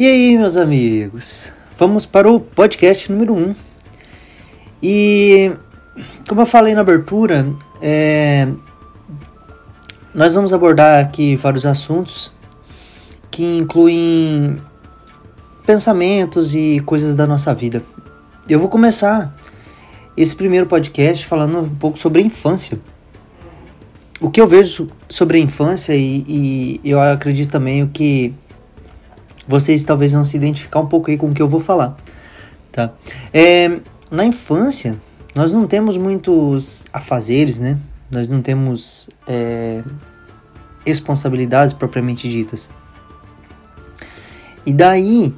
E aí, meus amigos? Vamos para o podcast número 1. Um. E, como eu falei na abertura, é, nós vamos abordar aqui vários assuntos que incluem pensamentos e coisas da nossa vida. Eu vou começar esse primeiro podcast falando um pouco sobre a infância. O que eu vejo sobre a infância e, e eu acredito também o que vocês talvez vão se identificar um pouco aí com o que eu vou falar, tá? É, na infância, nós não temos muitos afazeres, né? Nós não temos é, responsabilidades propriamente ditas. E daí,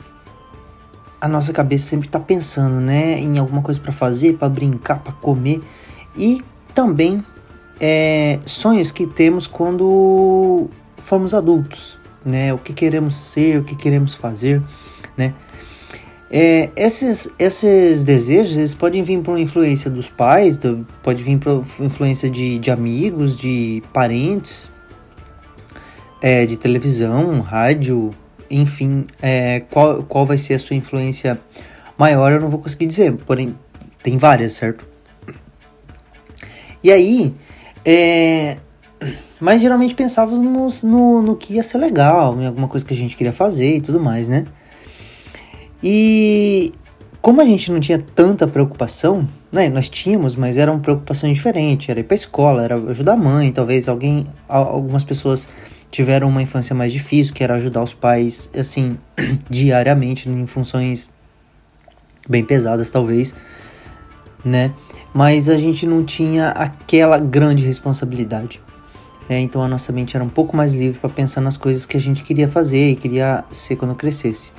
a nossa cabeça sempre está pensando, né, em alguma coisa para fazer, para brincar, para comer e também é, sonhos que temos quando formos adultos, né? O que queremos ser, o que queremos fazer, né? É, esses, esses desejos eles podem vir por influência dos pais, do, pode vir por influência de, de amigos, de parentes, é, de televisão, rádio, enfim, é, qual, qual vai ser a sua influência maior eu não vou conseguir dizer, porém tem várias, certo? E aí, é, mas geralmente pensávamos no, no que ia ser legal, em alguma coisa que a gente queria fazer e tudo mais, né? E como a gente não tinha tanta preocupação, né? Nós tínhamos, mas eram preocupações diferentes. Era ir pra escola, era ajudar a mãe, talvez alguém, algumas pessoas tiveram uma infância mais difícil, que era ajudar os pais, assim, diariamente, em funções bem pesadas, talvez, né? Mas a gente não tinha aquela grande responsabilidade. Né? Então a nossa mente era um pouco mais livre para pensar nas coisas que a gente queria fazer e queria ser quando crescesse.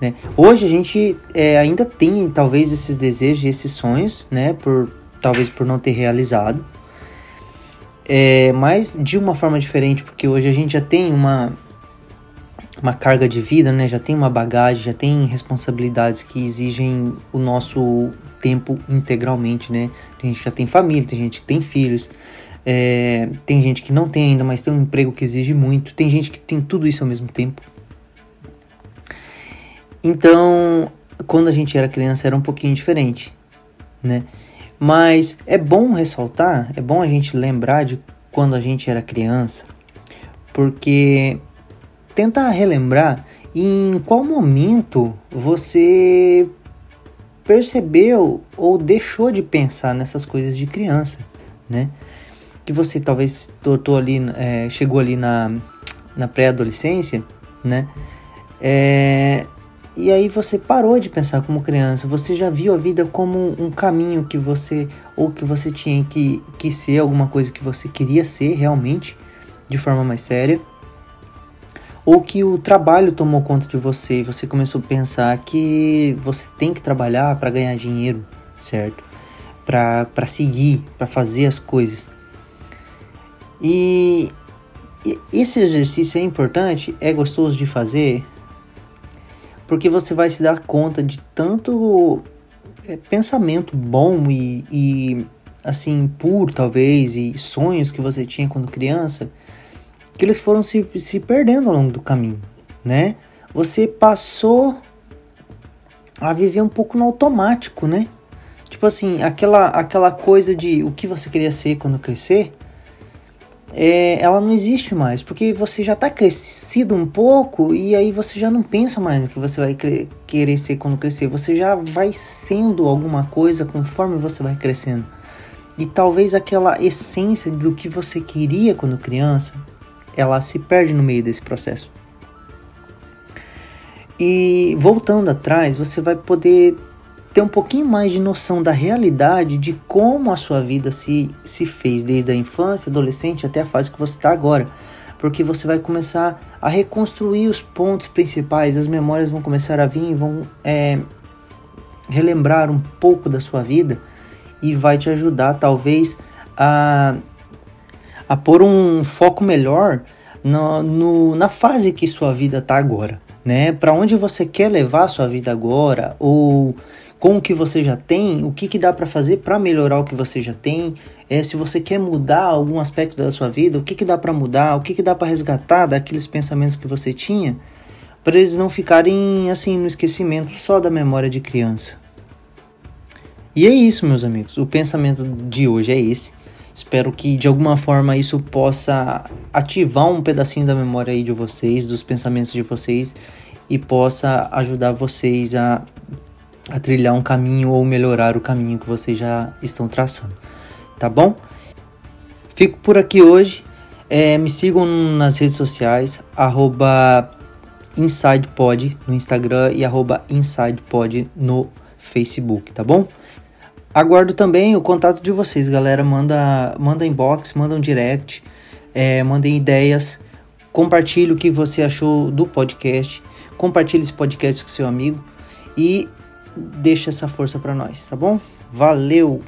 Né? Hoje a gente é, ainda tem talvez esses desejos e esses sonhos, né? Por talvez por não ter realizado, é, mas de uma forma diferente, porque hoje a gente já tem uma uma carga de vida, né? Já tem uma bagagem, já tem responsabilidades que exigem o nosso tempo integralmente, né? Gente já tem família, tem gente que tem filhos, é, tem gente que não tem ainda, mas tem um emprego que exige muito. Tem gente que tem tudo isso ao mesmo tempo. Então, quando a gente era criança era um pouquinho diferente, né? Mas é bom ressaltar, é bom a gente lembrar de quando a gente era criança, porque tenta relembrar em qual momento você percebeu ou deixou de pensar nessas coisas de criança, né? Que você talvez tô, ali, é, chegou ali na, na pré-adolescência, né? É, e aí você parou de pensar como criança, você já viu a vida como um caminho que você, ou que você tinha que, que ser alguma coisa que você queria ser realmente, de forma mais séria, ou que o trabalho tomou conta de você e você começou a pensar que você tem que trabalhar para ganhar dinheiro, certo? Para seguir, para fazer as coisas. E esse exercício é importante, é gostoso de fazer, porque você vai se dar conta de tanto é, pensamento bom e, e, assim puro talvez e sonhos que você tinha quando criança que eles foram se, se perdendo ao longo do caminho, né? Você passou a viver um pouco no automático, né? Tipo assim, aquela aquela coisa de o que você queria ser quando crescer, é, ela não existe mais, porque você já está crescido um pouco e aí você já não pensa mais no que você vai querer ser quando crescer, você já vai sendo alguma coisa conforme você vai crescendo. E talvez aquela essência do que você queria quando criança, ela se perde no meio desse processo. E voltando atrás, você vai poder ter um pouquinho mais de noção da realidade de como a sua vida se, se fez desde a infância, adolescente até a fase que você está agora. Porque você vai começar a reconstruir os pontos principais, as memórias vão começar a vir, vão é, relembrar um pouco da sua vida e vai te ajudar talvez a, a pôr um foco melhor no, no, na fase que sua vida está agora, né? Para onde você quer levar sua vida agora ou com o que você já tem, o que, que dá para fazer para melhorar o que você já tem, é, se você quer mudar algum aspecto da sua vida, o que, que dá para mudar, o que, que dá para resgatar daqueles pensamentos que você tinha, para eles não ficarem assim no esquecimento só da memória de criança. E é isso, meus amigos. O pensamento de hoje é esse. Espero que de alguma forma isso possa ativar um pedacinho da memória aí de vocês, dos pensamentos de vocês e possa ajudar vocês a, a trilhar um caminho ou melhorar o caminho que vocês já estão traçando. Tá bom? Fico por aqui hoje. É, me sigam nas redes sociais, arroba InsidePod no Instagram e arroba InsidePod no Facebook, tá bom? Aguardo também o contato de vocês, galera. Manda, manda inbox, manda um direct, é, mandem ideias, compartilhe o que você achou do podcast, compartilhe esse podcast com seu amigo e deixa essa força para nós, tá bom? Valeu!